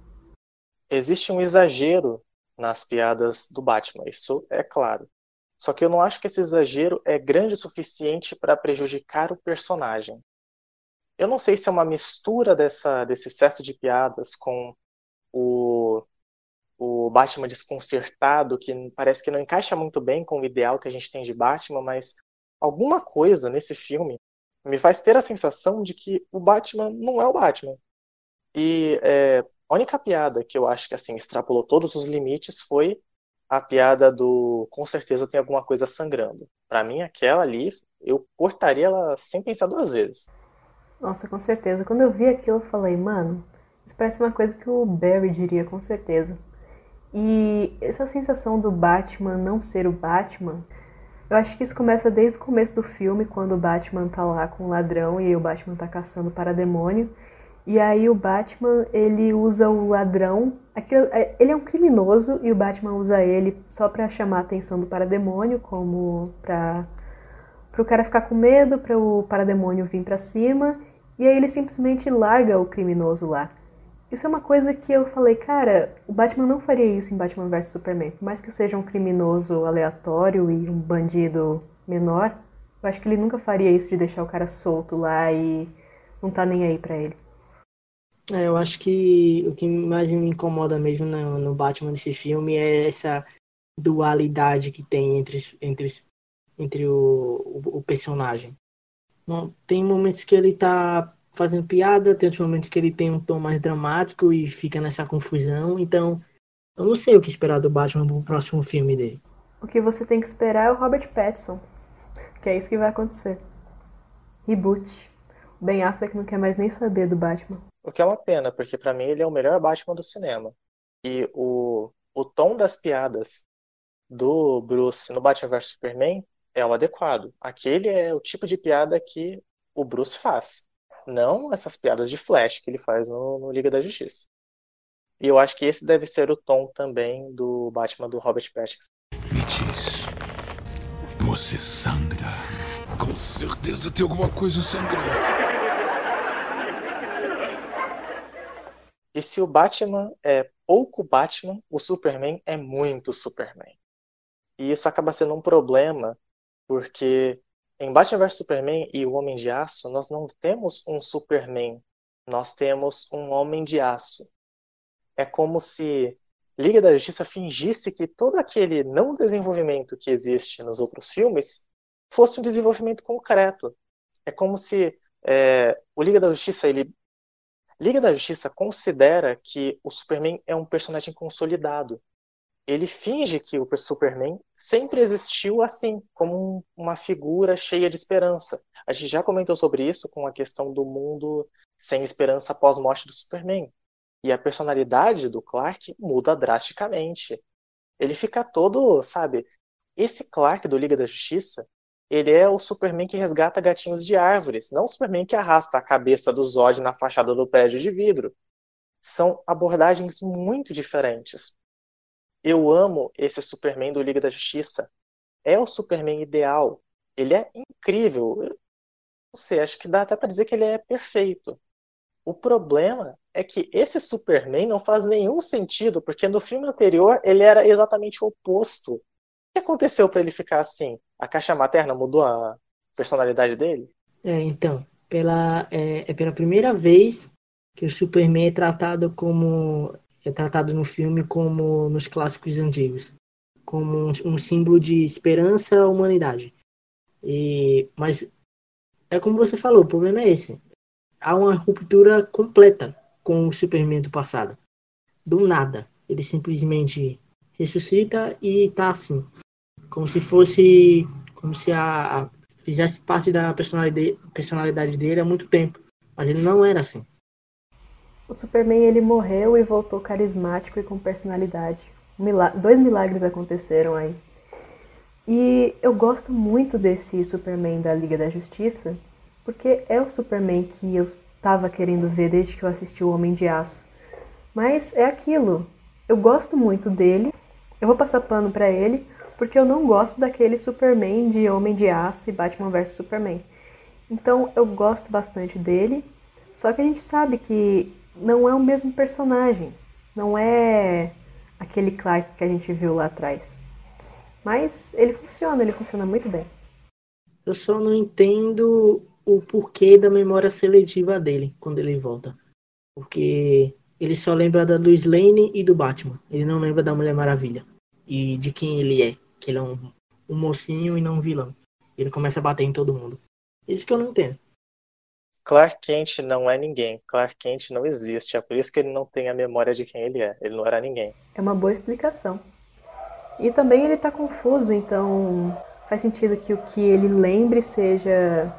Speaker 5: Existe um exagero nas piadas do Batman, isso é claro. Só que eu não acho que esse exagero é grande o suficiente para prejudicar o personagem. Eu não sei se é uma mistura dessa, desse excesso de piadas com o o Batman desconcertado, que parece que não encaixa muito bem com o ideal que a gente tem de Batman, mas alguma coisa nesse filme me faz ter a sensação de que o Batman não é o Batman. E é, a única piada que eu acho que assim extrapolou todos os limites foi a piada do com certeza tem alguma coisa sangrando. Para mim, aquela ali, eu cortaria ela sem pensar duas vezes.
Speaker 6: Nossa, com certeza. Quando eu vi aquilo, eu falei, mano, isso parece uma coisa que o Barry diria com certeza. E essa sensação do Batman não ser o Batman, eu acho que isso começa desde o começo do filme, quando o Batman tá lá com o ladrão e o Batman tá caçando para demônio. E aí o Batman, ele usa o ladrão, é, ele é um criminoso e o Batman usa ele só para chamar a atenção do parademônio, como para o cara ficar com medo, para o parademônio vir para cima, e aí ele simplesmente larga o criminoso lá. Isso é uma coisa que eu falei, cara, o Batman não faria isso em Batman vs Superman. Por mais que seja um criminoso aleatório e um bandido menor, eu acho que ele nunca faria isso de deixar o cara solto lá e não tá nem aí para ele.
Speaker 7: É, eu acho que o que mais me incomoda mesmo no, no Batman desse filme é essa dualidade que tem entre, entre, entre o, o, o personagem. Tem momentos que ele tá fazendo piada, tem outros momentos que ele tem um tom mais dramático e fica nessa confusão. Então, eu não sei o que esperar do Batman pro próximo filme dele.
Speaker 6: O que você tem que esperar é o Robert Pattinson, que é isso que vai acontecer. Reboot. Ben Affleck não quer mais nem saber do Batman.
Speaker 5: O que é uma pena, porque para mim ele é o melhor Batman do cinema. E o, o tom das piadas do Bruce no Batman vs Superman é o adequado. Aquele é o tipo de piada que o Bruce faz. Não essas piadas de flash que ele faz no, no Liga da Justiça. E eu acho que esse deve ser o tom também do Batman do Robert Pattinson.
Speaker 1: Me diz, você sangra? Com certeza tem alguma coisa sangrando.
Speaker 5: E se o Batman é pouco Batman, o Superman é muito Superman. E isso acaba sendo um problema, porque em Batman vs Superman e o Homem de Aço, nós não temos um Superman, nós temos um Homem de Aço. É como se Liga da Justiça fingisse que todo aquele não desenvolvimento que existe nos outros filmes fosse um desenvolvimento concreto. É como se é, o Liga da Justiça ele Liga da Justiça considera que o Superman é um personagem consolidado ele finge que o Superman sempre existiu assim, como uma figura cheia de esperança. A gente já comentou sobre isso com a questão do mundo sem esperança após a morte do Superman. E a personalidade do Clark muda drasticamente. Ele fica todo, sabe? Esse Clark do Liga da Justiça, ele é o Superman que resgata gatinhos de árvores, não o Superman que arrasta a cabeça do Zod na fachada do prédio de vidro. São abordagens muito diferentes. Eu amo esse Superman do Liga da Justiça. É o Superman ideal. Ele é incrível. Não sei, acho que dá até para dizer que ele é perfeito. O problema é que esse Superman não faz nenhum sentido, porque no filme anterior ele era exatamente o oposto. O que aconteceu para ele ficar assim? A caixa materna mudou a personalidade dele?
Speaker 7: É, então, pela, é, é pela primeira vez que o Superman é tratado como é tratado no filme como nos clássicos antigos, como um, um símbolo de esperança à humanidade. E, mas é como você falou, o problema é esse. Há uma ruptura completa com o Superman do passado. Do nada. Ele simplesmente ressuscita e tá assim. Como se fosse. Como se a, a fizesse parte da personalidade, personalidade dele há muito tempo. Mas ele não era assim.
Speaker 6: O Superman ele morreu e voltou carismático e com personalidade. Dois milagres aconteceram aí. E eu gosto muito desse Superman da Liga da Justiça, porque é o Superman que eu estava querendo ver desde que eu assisti O Homem de Aço. Mas é aquilo. Eu gosto muito dele. Eu vou passar pano para ele, porque eu não gosto daquele Superman de Homem de Aço e Batman vs Superman. Então eu gosto bastante dele, só que a gente sabe que não é o mesmo personagem, não é aquele Clark que a gente viu lá atrás. Mas ele funciona, ele funciona muito bem.
Speaker 7: Eu só não entendo o porquê da memória seletiva dele quando ele volta. Porque ele só lembra da Lois Lane e do Batman. Ele não lembra da Mulher Maravilha. E de quem ele é. Que ele é um, um mocinho e não um vilão. Ele começa a bater em todo mundo. Isso que eu não entendo.
Speaker 5: Clark Kent não é ninguém. Clark Kent não existe. É por isso que ele não tem a memória de quem ele é. Ele não era ninguém.
Speaker 6: É uma boa explicação. E também ele tá confuso, então faz sentido que o que ele lembre seja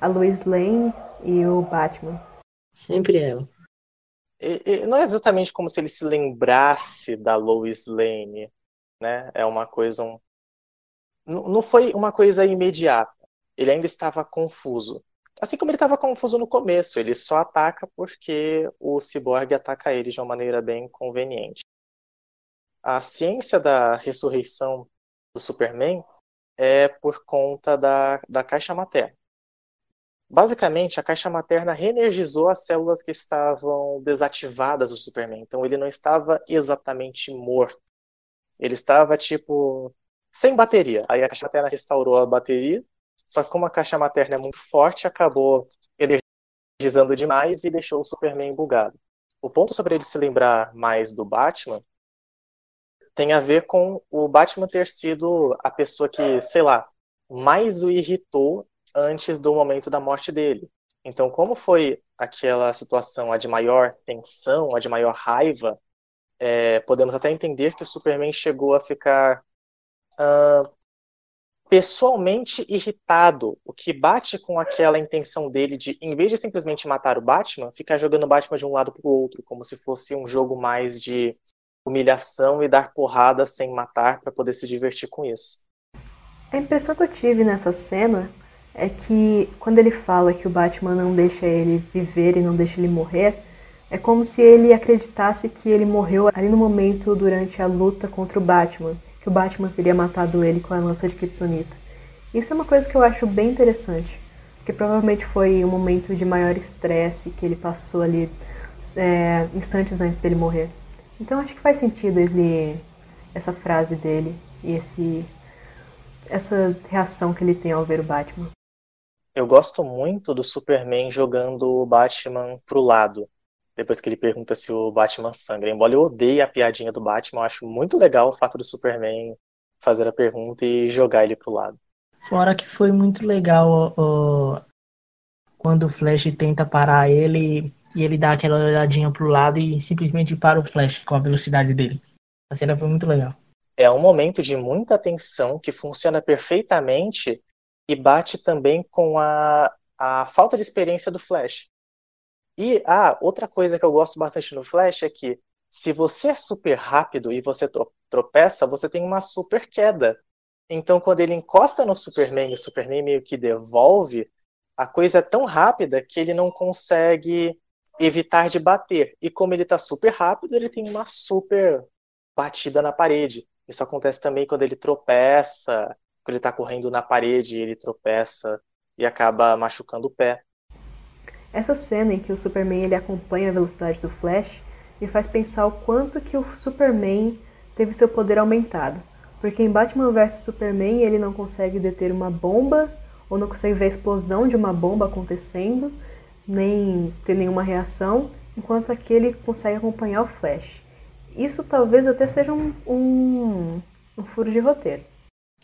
Speaker 6: a Lois Lane e o Batman.
Speaker 7: Sempre ela.
Speaker 5: E, e não é exatamente como se ele se lembrasse da Lois Lane, né? É uma coisa um... não foi uma coisa imediata. Ele ainda estava confuso. Assim como ele estava confuso no começo, ele só ataca porque o Cyborg ataca ele de uma maneira bem conveniente a ciência da ressurreição do Superman é por conta da, da caixa materna. Basicamente, a caixa materna reenergizou as células que estavam desativadas do Superman. Então, ele não estava exatamente morto. Ele estava, tipo, sem bateria. Aí a caixa materna restaurou a bateria. Só que, como a caixa materna é muito forte, acabou energizando demais e deixou o Superman bugado. O ponto sobre ele se lembrar mais do Batman tem a ver com o Batman ter sido a pessoa que, sei lá, mais o irritou antes do momento da morte dele. Então, como foi aquela situação a de maior tensão, a de maior raiva, é, podemos até entender que o Superman chegou a ficar uh, pessoalmente irritado, o que bate com aquela intenção dele de, em vez de simplesmente matar o Batman, ficar jogando o Batman de um lado para o outro, como se fosse um jogo mais de humilhação e dar porrada sem matar para poder se divertir com isso.
Speaker 6: A impressão que eu tive nessa cena é que quando ele fala que o Batman não deixa ele viver e não deixa ele morrer, é como se ele acreditasse que ele morreu ali no momento durante a luta contra o Batman, que o Batman teria matado ele com a lança de kryptonita. Isso é uma coisa que eu acho bem interessante, porque provavelmente foi um momento de maior estresse que ele passou ali é, instantes antes dele morrer. Então acho que faz sentido ele essa frase dele e esse essa reação que ele tem ao ver o Batman.
Speaker 5: Eu gosto muito do Superman jogando o Batman pro lado. Depois que ele pergunta se o Batman sangra. Embora eu odeie a piadinha do Batman, eu acho muito legal o fato do Superman fazer a pergunta e jogar ele pro lado.
Speaker 7: Fora que foi muito legal ó, quando o Flash tenta parar ele e ele dá aquela olhadinha pro lado e simplesmente para o Flash com a velocidade dele. A cena foi muito legal.
Speaker 5: É um momento de muita tensão que funciona perfeitamente e bate também com a, a falta de experiência do Flash. E ah, outra coisa que eu gosto bastante no Flash é que se você é super rápido e você tropeça, você tem uma super queda. Então, quando ele encosta no Superman e o Superman meio que devolve, a coisa é tão rápida que ele não consegue evitar de bater. E como ele está super rápido, ele tem uma super batida na parede. Isso acontece também quando ele tropeça, quando ele está correndo na parede, ele tropeça e acaba machucando o pé.
Speaker 6: Essa cena em que o Superman ele acompanha a velocidade do Flash me faz pensar o quanto que o Superman teve seu poder aumentado. Porque em Batman vs Superman ele não consegue deter uma bomba ou não consegue ver a explosão de uma bomba acontecendo nem ter nenhuma reação, enquanto aquele consegue acompanhar o Flash. isso talvez até seja um, um, um furo de roteiro.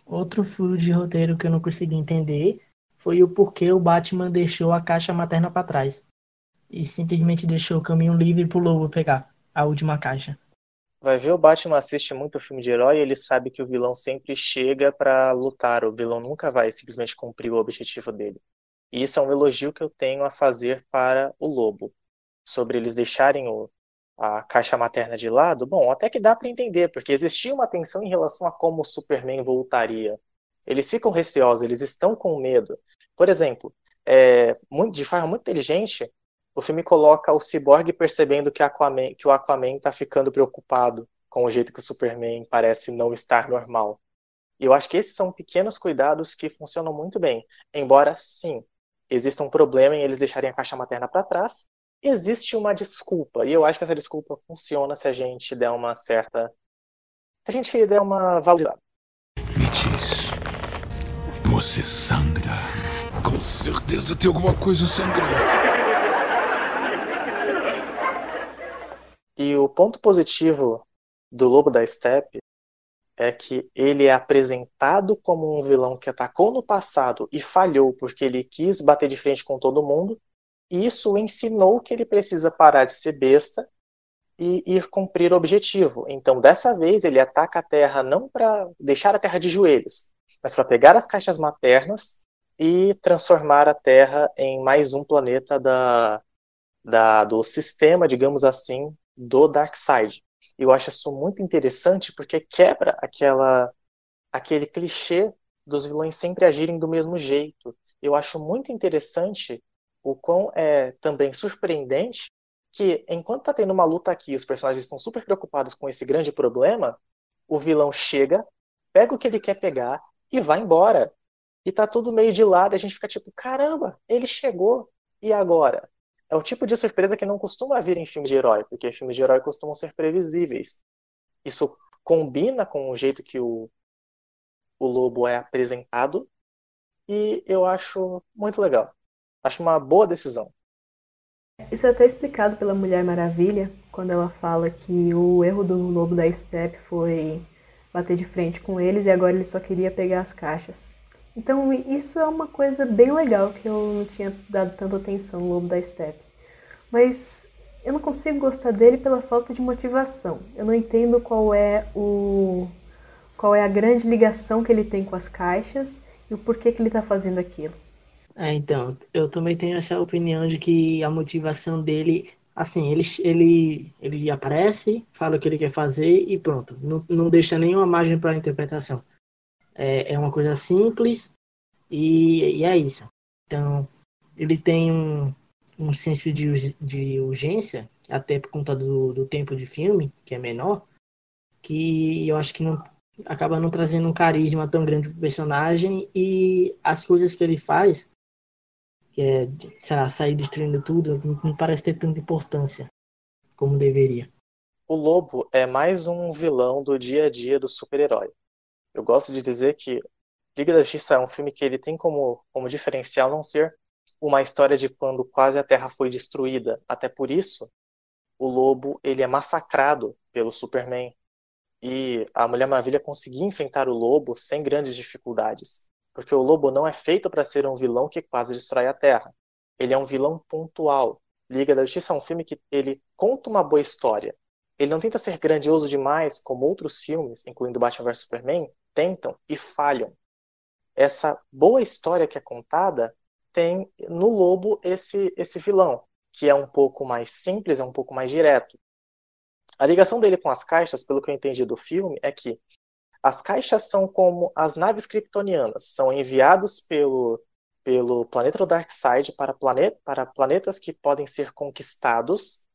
Speaker 7: Outro furo de roteiro que eu não consegui entender foi o porquê o Batman deixou a caixa materna para trás e simplesmente deixou o caminho livre pro Lobo pegar a última caixa.
Speaker 5: Vai ver, o Batman assiste muito filme de herói e ele sabe que o vilão sempre chega para lutar. O vilão nunca vai simplesmente cumprir o objetivo dele. E isso é um elogio que eu tenho a fazer para o Lobo. Sobre eles deixarem o, a caixa materna de lado, bom, até que dá para entender, porque existia uma tensão em relação a como o Superman voltaria. Eles ficam receosos, eles estão com medo. Por exemplo, é, muito, de forma muito inteligente, o filme coloca o Cyborg percebendo que, Aquaman, que o Aquaman está ficando preocupado com o jeito que o Superman parece não estar normal. E eu acho que esses são pequenos cuidados que funcionam muito bem. Embora, sim, exista um problema em eles deixarem a caixa materna para trás, existe uma desculpa. E eu acho que essa desculpa funciona se a gente der uma certa. Se a gente der uma valorizada.
Speaker 1: Me diz. Você sangra. Com certeza tem alguma coisa sangrando.
Speaker 5: E o ponto positivo do Lobo da Steppe é que ele é apresentado como um vilão que atacou no passado e falhou porque ele quis bater de frente com todo mundo. E isso ensinou que ele precisa parar de ser besta e ir cumprir o objetivo. Então, dessa vez, ele ataca a Terra não para deixar a Terra de joelhos, mas para pegar as caixas maternas e transformar a Terra em mais um planeta da, da, do sistema, digamos assim, do Darkseid. Eu acho isso muito interessante porque quebra aquela aquele clichê dos vilões sempre agirem do mesmo jeito. Eu acho muito interessante o quão é também surpreendente que enquanto tá tendo uma luta aqui, os personagens estão super preocupados com esse grande problema, o vilão chega, pega o que ele quer pegar e vai embora. E tá tudo meio de lado, a gente fica tipo, caramba, ele chegou, e agora? é o tipo de surpresa que não costuma vir em filmes de herói, porque filmes de herói costumam ser previsíveis. Isso combina com o jeito que o, o lobo é apresentado e eu acho muito legal. Acho uma boa decisão.
Speaker 6: Isso é até explicado pela Mulher Maravilha, quando ela fala que o erro do lobo da Step foi bater de frente com eles e agora ele só queria pegar as caixas. Então isso é uma coisa bem legal que eu não tinha dado tanta atenção no Lobo da Steppe. Mas eu não consigo gostar dele pela falta de motivação. Eu não entendo qual é o qual é a grande ligação que ele tem com as caixas e o porquê que ele está fazendo aquilo.
Speaker 7: É, então, eu também tenho essa opinião de que a motivação dele, assim, ele, ele, ele aparece, fala o que ele quer fazer e pronto. Não, não deixa nenhuma margem para interpretação é, é uma coisa simples e, e, é isso. Então, ele tem um, um senso de, de urgência, até por conta do, do tempo de filme, que é menor, que eu acho que não acaba não trazendo um carisma tão grande pro personagem e as coisas que ele faz, que é, sei lá, sair destruindo tudo, não parece ter tanta importância como deveria.
Speaker 5: O Lobo é mais um vilão do dia a dia do super-herói. Eu gosto de dizer que Liga da Justiça é um filme que ele tem como, como diferencial não ser uma história de quando quase a Terra foi destruída. Até por isso, o Lobo ele é massacrado pelo Superman. E a Mulher Maravilha conseguia enfrentar o Lobo sem grandes dificuldades. Porque o Lobo não é feito para ser um vilão que quase destrói a Terra. Ele é um vilão pontual. Liga da Justiça é um filme que ele conta uma boa história. Ele não tenta ser grandioso demais, como outros filmes, incluindo Batman vs Superman, tentam e falham. Essa boa história que é contada tem no Lobo esse, esse vilão, que é um pouco mais simples, é um pouco mais direto. A ligação dele com as caixas, pelo que eu entendi do filme, é que as caixas são como as naves kryptonianas, são enviados pelo, pelo planeta Darkseid para, planeta, para planetas que podem ser conquistados,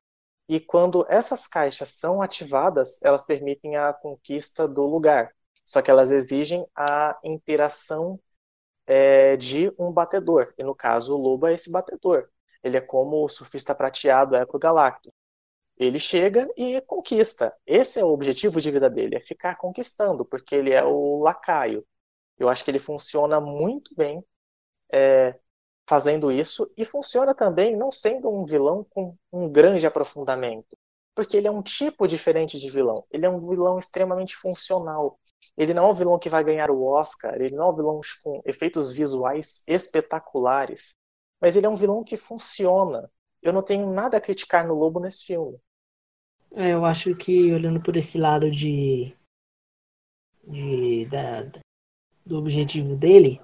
Speaker 5: e quando essas caixas são ativadas, elas permitem a conquista do lugar. Só que elas exigem a interação é, de um batedor. E no caso, o lobo é esse batedor. Ele é como o surfista prateado é pro Galactus. Ele chega e conquista. Esse é o objetivo de vida dele, é ficar conquistando, porque ele é o lacaio. Eu acho que ele funciona muito bem é, fazendo isso e funciona também não sendo um vilão com um grande aprofundamento. Porque ele é um tipo diferente de vilão. Ele é um vilão extremamente funcional. Ele não é um vilão que vai ganhar o Oscar, ele não é um vilão com efeitos visuais espetaculares, mas ele é um vilão que funciona. Eu não tenho nada a criticar no Lobo nesse filme.
Speaker 7: É, eu acho que olhando por esse lado de, de da, do objetivo dele,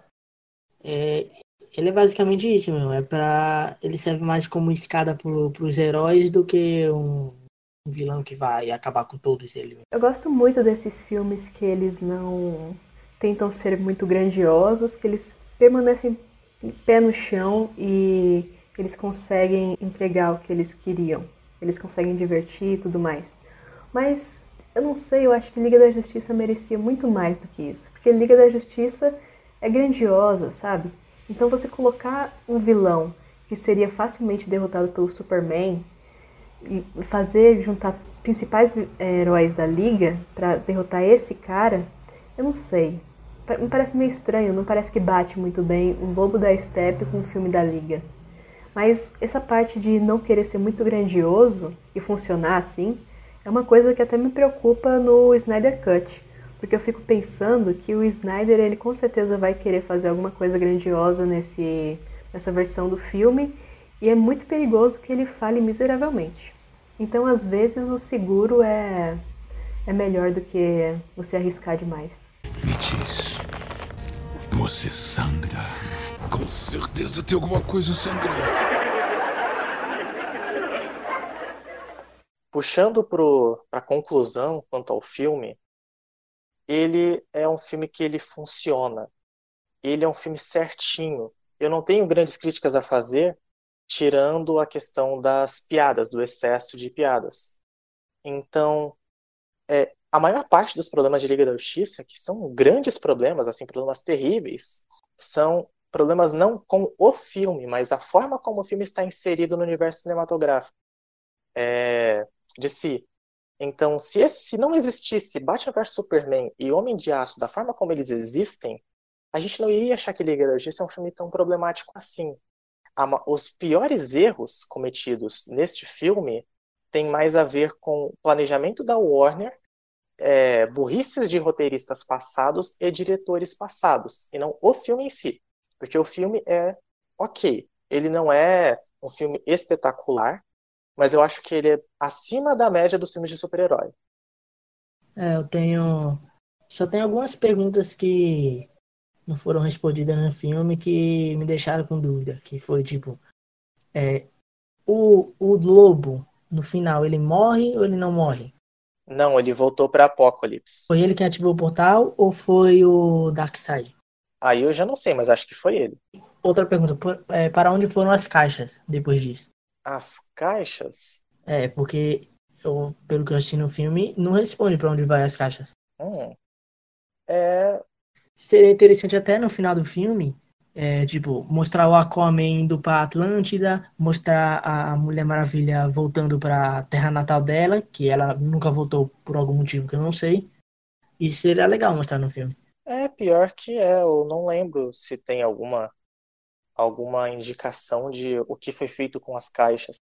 Speaker 7: é, ele é basicamente isso mesmo. É para ele serve mais como escada para os heróis do que um um vilão que vai acabar com todos eles.
Speaker 6: Eu gosto muito desses filmes que eles não tentam ser muito grandiosos, que eles permanecem pé no chão e eles conseguem entregar o que eles queriam. Eles conseguem divertir e tudo mais. Mas eu não sei, eu acho que Liga da Justiça merecia muito mais do que isso. Porque Liga da Justiça é grandiosa, sabe? Então você colocar um vilão que seria facilmente derrotado pelo Superman fazer juntar principais eh, heróis da liga para derrotar esse cara, eu não sei. Me parece meio estranho, não parece que bate muito bem um Lobo da Steppe com um filme da liga. Mas essa parte de não querer ser muito grandioso e funcionar assim é uma coisa que até me preocupa no Snyder Cut, porque eu fico pensando que o Snyder ele com certeza vai querer fazer alguma coisa grandiosa nesse nessa versão do filme e é muito perigoso que ele fale miseravelmente. Então, às vezes, o seguro é, é melhor do que você arriscar demais.
Speaker 1: Me diz, você sangra? Com certeza tem alguma coisa sangrando.
Speaker 5: Puxando para a conclusão quanto ao filme, ele é um filme que ele funciona. Ele é um filme certinho. Eu não tenho grandes críticas a fazer, tirando a questão das piadas, do excesso de piadas. Então, é, a maior parte dos problemas de Liga da Justiça, que são grandes problemas, assim, problemas terríveis, são problemas não com o filme, mas a forma como o filme está inserido no universo cinematográfico é, de si. Então, se, esse, se não existisse Batman vs Superman e Homem de Aço da forma como eles existem, a gente não iria achar que Liga da Justiça é um filme tão problemático assim os piores erros cometidos neste filme têm mais a ver com o planejamento da Warner, é, burrices de roteiristas passados e diretores passados, e não o filme em si. Porque o filme é ok. Ele não é um filme espetacular, mas eu acho que ele é acima da média dos filmes de super-herói.
Speaker 7: É, eu tenho. Só tem algumas perguntas que não foram respondidas no filme que me deixaram com dúvida. Que foi tipo. É, o, o lobo, no final, ele morre ou ele não morre?
Speaker 5: Não, ele voltou para Apocalipse.
Speaker 7: Foi ele que ativou o portal ou foi o Darkseid?
Speaker 5: Aí eu já não sei, mas acho que foi ele.
Speaker 7: Outra pergunta, é, para onde foram as caixas depois disso?
Speaker 5: As caixas?
Speaker 7: É, porque eu, pelo que eu assisti no filme, não responde para onde vai as caixas.
Speaker 5: Hum. É,
Speaker 7: Seria interessante até no final do filme, é, tipo, mostrar o Aquaman indo pra Atlântida, mostrar a Mulher Maravilha voltando pra terra natal dela, que ela nunca voltou por algum motivo que eu não sei. E seria legal mostrar no filme.
Speaker 5: É, pior que é, eu não lembro se tem alguma alguma indicação de o que foi feito com as caixas.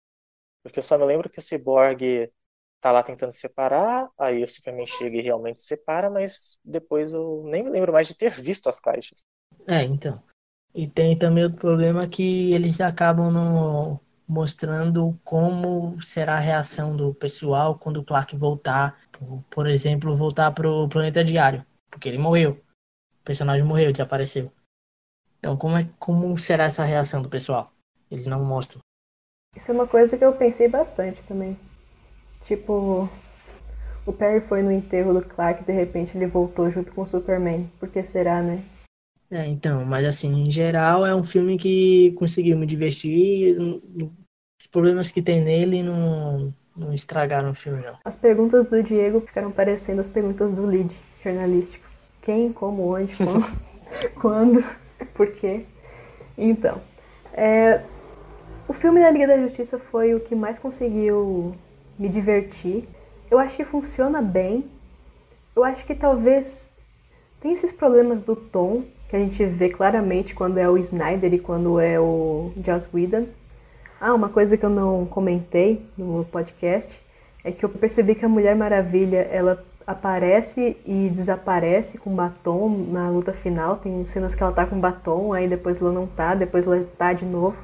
Speaker 5: Porque eu só me lembro que o Cyborg tá lá tentando separar, aí o Superman chega e realmente separa, mas depois eu nem me lembro mais de ter visto as caixas.
Speaker 7: É, então. E tem também outro problema que eles acabam no, mostrando como será a reação do pessoal quando o Clark voltar, por, por exemplo, voltar pro planeta diário, porque ele morreu. O personagem morreu, desapareceu. Então, como, é, como será essa reação do pessoal? Eles não mostram.
Speaker 6: Isso é uma coisa que eu pensei bastante também. Tipo, o Perry foi no enterro do Clark e de repente ele voltou junto com o Superman. Por que será, né?
Speaker 7: É, então, mas assim, em geral é um filme que conseguiu me divertir. Os problemas que tem nele não, não estragaram o filme, não.
Speaker 6: As perguntas do Diego ficaram parecendo as perguntas do lead jornalístico. Quem, como, onde, quando, quando por quê? Então, é, o filme da Liga da Justiça foi o que mais conseguiu me divertir. Eu acho que funciona bem. Eu acho que talvez tem esses problemas do tom que a gente vê claramente quando é o Snyder e quando é o Joss Whedon. Ah, uma coisa que eu não comentei no podcast é que eu percebi que a Mulher Maravilha, ela aparece e desaparece com batom na luta final. Tem cenas que ela tá com batom, aí depois ela não tá, depois ela tá de novo.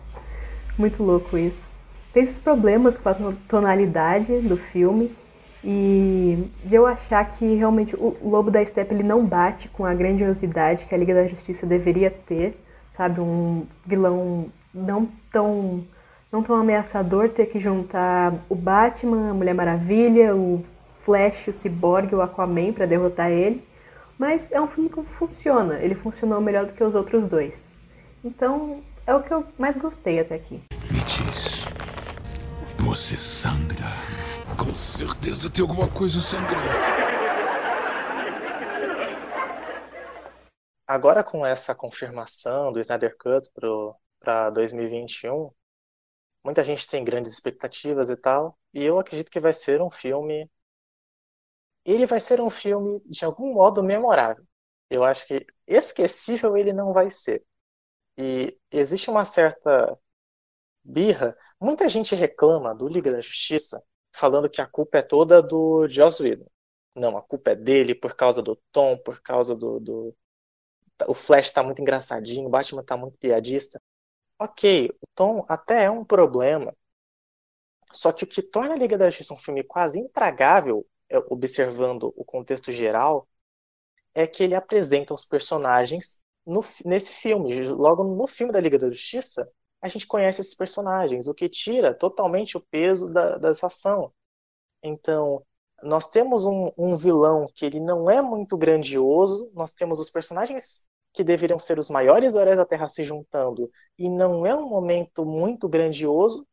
Speaker 6: Muito louco isso. Tem esses problemas com a tonalidade do filme e de eu achar que realmente o Lobo da Steppe ele não bate com a grandiosidade que a Liga da Justiça deveria ter, sabe? Um vilão não tão não tão ameaçador ter que juntar o Batman, a Mulher Maravilha, o Flash, o Cyborg, o Aquaman para derrotar ele. Mas é um filme que funciona, ele funcionou melhor do que os outros dois. Então, é o que eu mais gostei até aqui.
Speaker 1: Você sangra? Com certeza tem alguma coisa sangrando.
Speaker 5: Agora com essa confirmação do Snyder Cut para 2021, muita gente tem grandes expectativas e tal, e eu acredito que vai ser um filme. Ele vai ser um filme de algum modo memorável. Eu acho que esquecível ele não vai ser. E existe uma certa birra. Muita gente reclama do Liga da Justiça falando que a culpa é toda do Joss Whedon. Não, a culpa é dele por causa do tom, por causa do. do... O Flash tá muito engraçadinho, o Batman tá muito piadista. Ok, o tom até é um problema. Só que o que torna a Liga da Justiça um filme quase intragável, é, observando o contexto geral, é que ele apresenta os personagens no, nesse filme. Logo no filme da Liga da Justiça, a gente conhece esses personagens, o que tira totalmente o peso da, dessa ação. Então, nós temos um, um, vilão que ele não é muito grandioso, nós temos os personagens que deveriam ser os maiores heróis da Terra se juntando, e não é um momento muito grandioso,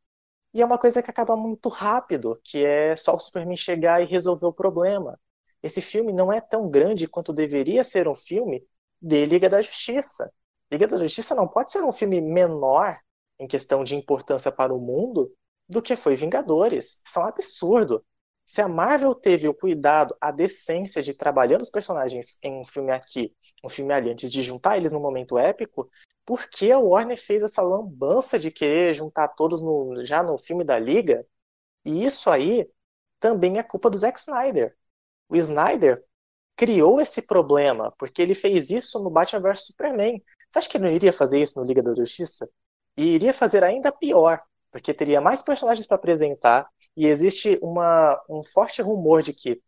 Speaker 5: e é uma coisa que acaba muito rápido, que é só o Superman chegar e resolver o problema. Esse filme não é tão grande quanto deveria ser um filme de Liga da Justiça. Liga da Justiça não pode ser um filme menor em questão de importância para o mundo do que foi Vingadores. Isso é um absurdo. Se a Marvel teve o cuidado, a decência de trabalhar os personagens em um filme aqui, um filme ali, antes de juntar eles no momento épico, por que a Warner fez essa lambança de querer juntar todos no, já no filme da Liga? E isso aí também é culpa do Zack Snyder. O Snyder criou esse problema, porque ele fez isso no Batman vs Superman. Você acha que ele não iria fazer isso no Liga da Justiça? E iria fazer ainda pior, porque teria mais personagens para apresentar, e existe uma, um forte rumor de que.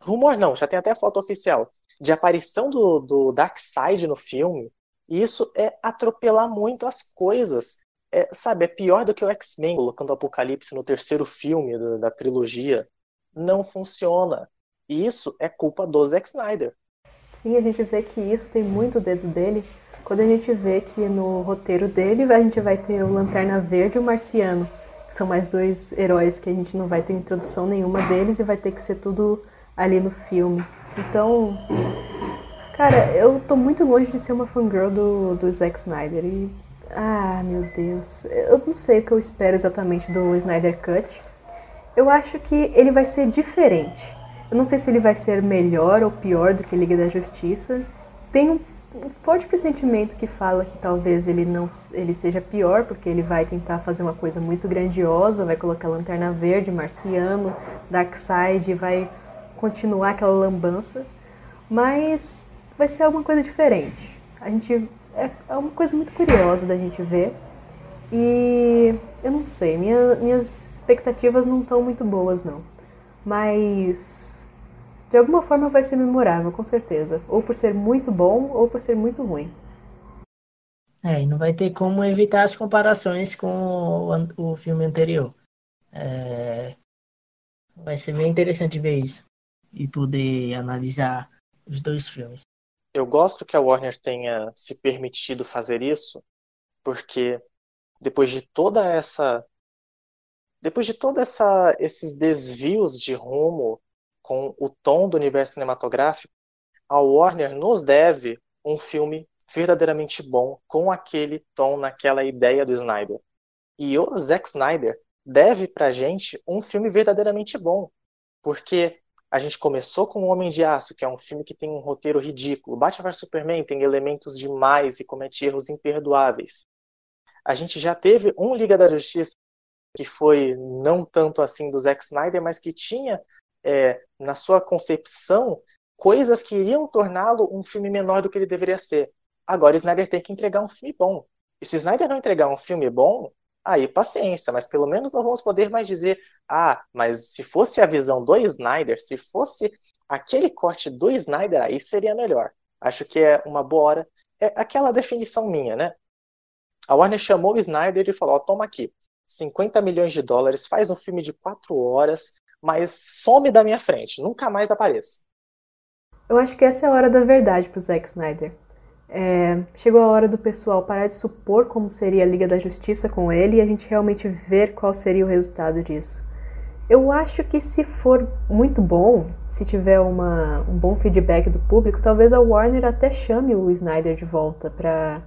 Speaker 5: Rumor não, já tem até foto oficial, de aparição do, do Darkseid no filme. E isso é atropelar muito as coisas. É, sabe, é pior do que o X-Men colocando o Apocalipse no terceiro filme da, da trilogia. Não funciona. E isso é culpa do Zack Snyder.
Speaker 6: Sim, a gente vê que isso tem muito dedo dele, quando a gente vê que no roteiro dele a gente vai ter o Lanterna Verde e o Marciano, que são mais dois heróis que a gente não vai ter introdução nenhuma deles e vai ter que ser tudo ali no filme. Então, cara, eu tô muito longe de ser uma fangirl do, do Zack Snyder e. Ah, meu Deus. Eu não sei o que eu espero exatamente do Snyder Cut. Eu acho que ele vai ser diferente. Eu não sei se ele vai ser melhor ou pior do que Liga da Justiça. Tem um um forte pressentimento que fala que talvez ele não ele seja pior, porque ele vai tentar fazer uma coisa muito grandiosa, vai colocar Lanterna Verde, Marciano, Darkseid, vai continuar aquela lambança, mas vai ser alguma coisa diferente. A gente é, é uma coisa muito curiosa da gente ver. E eu não sei, minha, minhas expectativas não estão muito boas não. Mas de alguma forma vai ser memorável, com certeza. Ou por ser muito bom, ou por ser muito ruim.
Speaker 7: É, e não vai ter como evitar as comparações com o, o filme anterior. É, vai ser bem interessante ver isso e poder analisar os dois filmes.
Speaker 5: Eu gosto que a Warner tenha se permitido fazer isso, porque depois de toda essa depois de toda essa esses desvios de rumo com o tom do universo cinematográfico, a Warner nos deve um filme verdadeiramente bom com aquele tom, naquela ideia do Snyder. E o Zack Snyder deve pra gente um filme verdadeiramente bom, porque a gente começou com O Homem de Aço, que é um filme que tem um roteiro ridículo. Batman vs Superman tem elementos demais e comete erros imperdoáveis. A gente já teve um Liga da Justiça que foi não tanto assim do Zack Snyder, mas que tinha é, na sua concepção coisas que iriam torná-lo um filme menor do que ele deveria ser. Agora Snyder tem que entregar um filme bom. E se Snyder não entregar um filme bom, aí paciência, mas pelo menos não vamos poder mais dizer, ah, mas se fosse a visão do Snyder, se fosse aquele corte do Snyder, aí seria melhor. Acho que é uma boa hora. É aquela definição minha, né? A Warner chamou o Snyder e falou: toma aqui, 50 milhões de dólares, faz um filme de quatro horas, mas some da minha frente, nunca mais apareça.
Speaker 6: Eu acho que essa é a hora da verdade pro Zack Snyder. É, chegou a hora do pessoal parar de supor como seria a Liga da Justiça com ele e a gente realmente ver qual seria o resultado disso. Eu acho que se for muito bom, se tiver uma, um bom feedback do público, talvez a Warner até chame o Snyder de volta para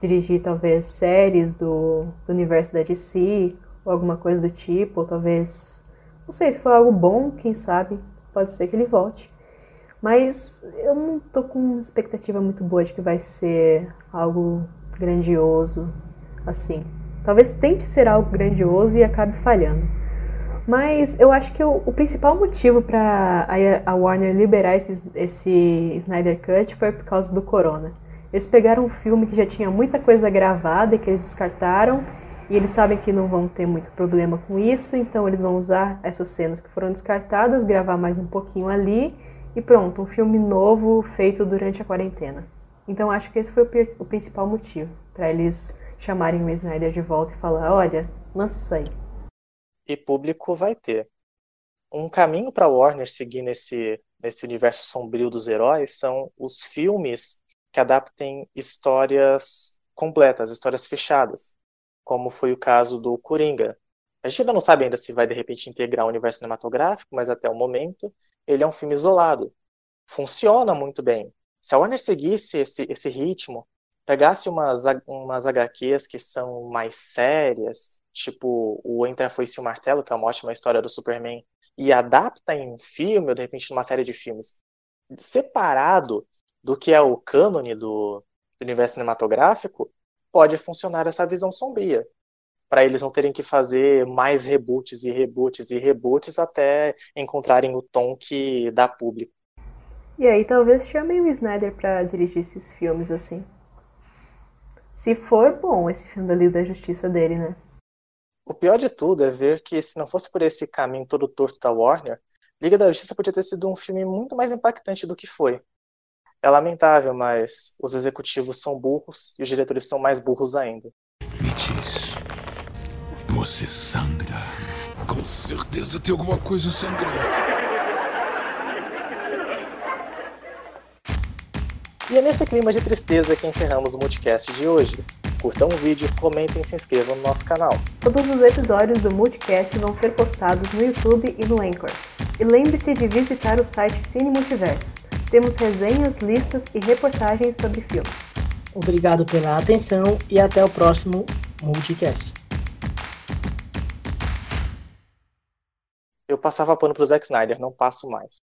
Speaker 6: dirigir talvez séries do, do, universo da DC ou alguma coisa do tipo, ou talvez, não sei, se for algo bom, quem sabe, pode ser que ele volte. Mas eu não tô com expectativa muito boa de que vai ser algo grandioso assim. Talvez tente ser algo grandioso e acabe falhando. Mas eu acho que o, o principal motivo para a, a, Warner liberar esse, esse Snyder Cut foi por causa do Corona. Eles pegaram um filme que já tinha muita coisa gravada e que eles descartaram, e eles sabem que não vão ter muito problema com isso, então eles vão usar essas cenas que foram descartadas, gravar mais um pouquinho ali e pronto, um filme novo feito durante a quarentena. Então acho que esse foi o, principal motivo para eles chamarem o Snyder de volta e falar: olha, lança isso aí.
Speaker 5: E público vai ter. Um caminho para Warner seguir nesse, nesse universo sombrio dos heróis são os filmes que adaptem histórias completas, histórias fechadas, como foi o caso do Coringa. A gente ainda não sabe ainda se vai de repente integrar o universo cinematográfico, mas até o momento ele é um filme isolado. Funciona muito bem. Se a Warner seguisse esse, esse ritmo, pegasse umas, umas HQs que são mais sérias, tipo o Entre a Foice e o Martelo, que é uma ótima história do Superman, e adapta em um filme, ou de repente numa série de filmes, separado do que é o cânone do, do universo cinematográfico, pode funcionar essa visão sombria para eles não terem que fazer mais reboots e reboots e reboots até encontrarem o tom que dá público.
Speaker 6: E aí talvez chamem o Snyder para dirigir esses filmes assim. Se for bom esse filme da Liga da Justiça dele, né?
Speaker 5: O pior de tudo é ver que se não fosse por esse caminho todo torto da Warner, Liga da Justiça podia ter sido um filme muito mais impactante do que foi. É lamentável, mas os executivos são burros e os diretores são mais burros ainda.
Speaker 1: Me diz, você sangra. Com certeza tem alguma coisa sangrando.
Speaker 5: E é nesse clima de tristeza que encerramos o Multicast de hoje. Curtam o vídeo, comentem e se inscrevam no nosso canal.
Speaker 6: Todos os episódios do Multicast vão ser postados no YouTube e no Anchor. E lembre-se de visitar o site Cine Multiverso. Temos resenhas, listas e reportagens sobre filmes.
Speaker 7: Obrigado pela atenção e até o próximo Multicast.
Speaker 5: Eu passava pano pro Zack Snyder, não passo mais.